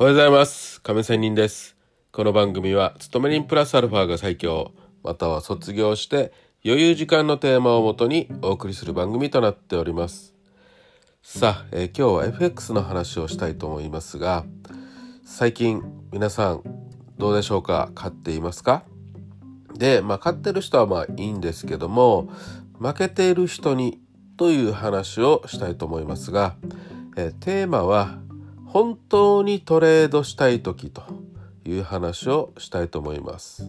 おはようございます。亀仙人です。この番組は勤め人プラスアルファが最強または卒業して余裕時間のテーマをもとにお送りする番組となっております。さあ、えー、今日は FX の話をしたいと思いますが最近皆さんどうでしょうか？買っていますか？で、まあ、買ってる人はまあいいんですけども負けている人にという話をしたいと思いますが、えー、テーマは本当にトレードしたい時という話をしたいと思います。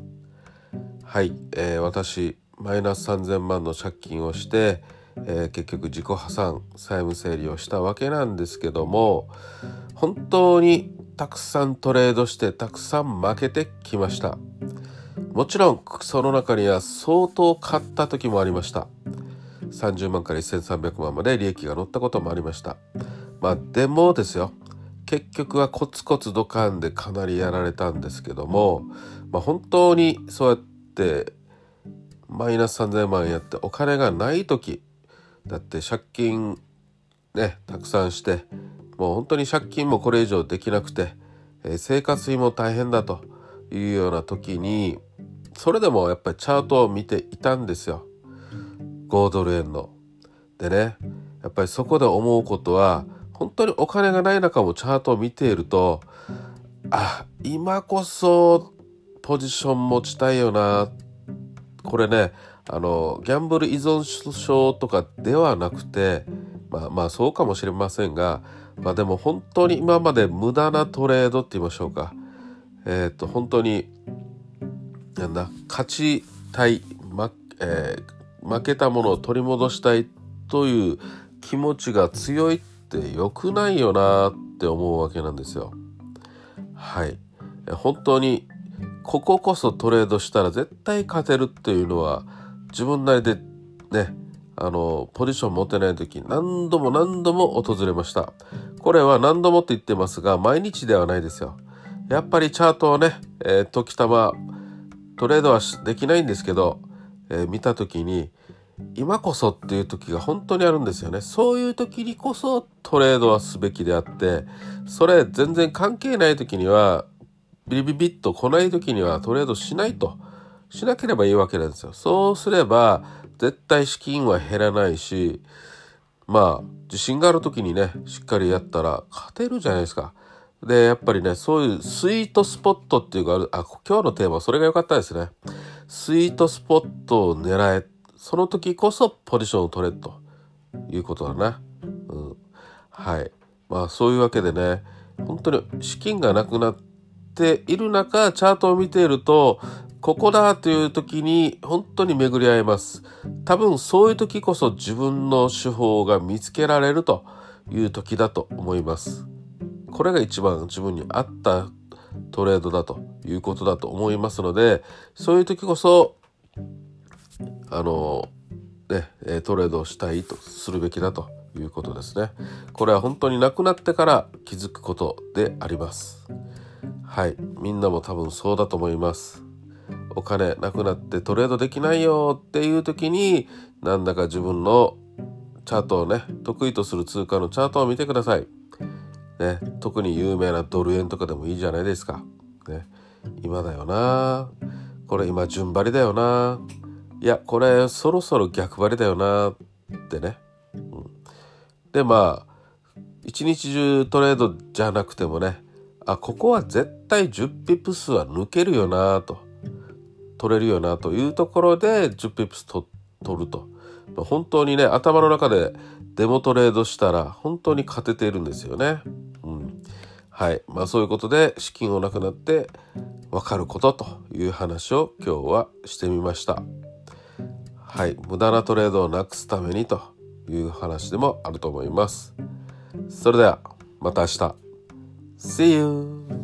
はい、えー、私マイナス3000万の借金をして、えー、結局自己破産債務整理をしたわけなんですけども本当にたくさんトレードしてたくさん負けてきました。もちろんその中には相当買った時もありました。30万から1300万まで利益が乗ったこともありました。まあでもですよ。結局はコツコツドカンでかなりやられたんですけども、まあ、本当にそうやってマイナス3,000万やってお金がない時だって借金ねたくさんしてもう本当に借金もこれ以上できなくて、えー、生活費も大変だというような時にそれでもやっぱりチャートを見ていたんですよ5ドル円の。でねやっぱりそこで思うことは本当にお金がない中もチャートを見ているとあ今こそポジション持ちたいよな。これねあのギャンブル依存症とかではなくてまあまあそうかもしれませんが、まあ、でも本当に今まで無駄なトレードって言いましょうか。えっ、と本当になんだ勝ちたい、まえー、負けたものを取り戻したいという気持ちが強いって良くないよなって思うわけなんですよ。はい。本当にこここそトレードしたら絶対勝てるっていうのは自分なりでねあのポジション持てない時何度も何度も訪れましたこれは何度もって言ってますが毎日ではないですよやっぱりチャートをね、えー、時たまトレードはできないんですけど、えー、見た時に今こそっていう時が本当にあるんですよね。そういう時にこそトレードはすべきであって、それ全然関係ない時には、ビリビビッと来ない時にはトレードしないと。しなければいいわけなんですよ。そうすれば、絶対資金は減らないし、まあ、自信がある時にね、しっかりやったら勝てるじゃないですか。で、やっぱりね、そういうスイートスポットっていうか、あ、今日のテーマは、それが良かったですね。スイートスポットを狙えその時こそポジションを取れということだな。うん、はい。まあそういうわけでね、本当に資金がなくなっている中、チャートを見ていると、ここだという時に本当に巡り合います。多分そういう時こそ自分の手法が見つけられるという時だと思います。これが一番自分に合ったトレードだということだと思いますので、そういう時こそあのねトレードしたいとするべきだということですね。これは本当になくなってから気づくことであります。はい。みんなも多分そうだと思います。お金なくなってトレードできないよっていう時になんだか自分のチャートをね得意とする通貨のチャートを見てください、ね、特に有名なドル円とかでもいいじゃないですか、ね、今だよな。これ今順張りだよな。いやこれそろそろ逆張りだよなってね、うん、でまあ一日中トレードじゃなくてもねあここは絶対10ピップスは抜けるよなと。取れるよなというところで10ピップス取ると。本当にね頭の中でデモトレードしたら本当に勝てているんですよね。うん、はい。まあそういうことで資金をなくなって分かることという話を今日はしてみました。はい、無駄なトレードをなくすためにという話でもあると思います。それではまた明日。See you!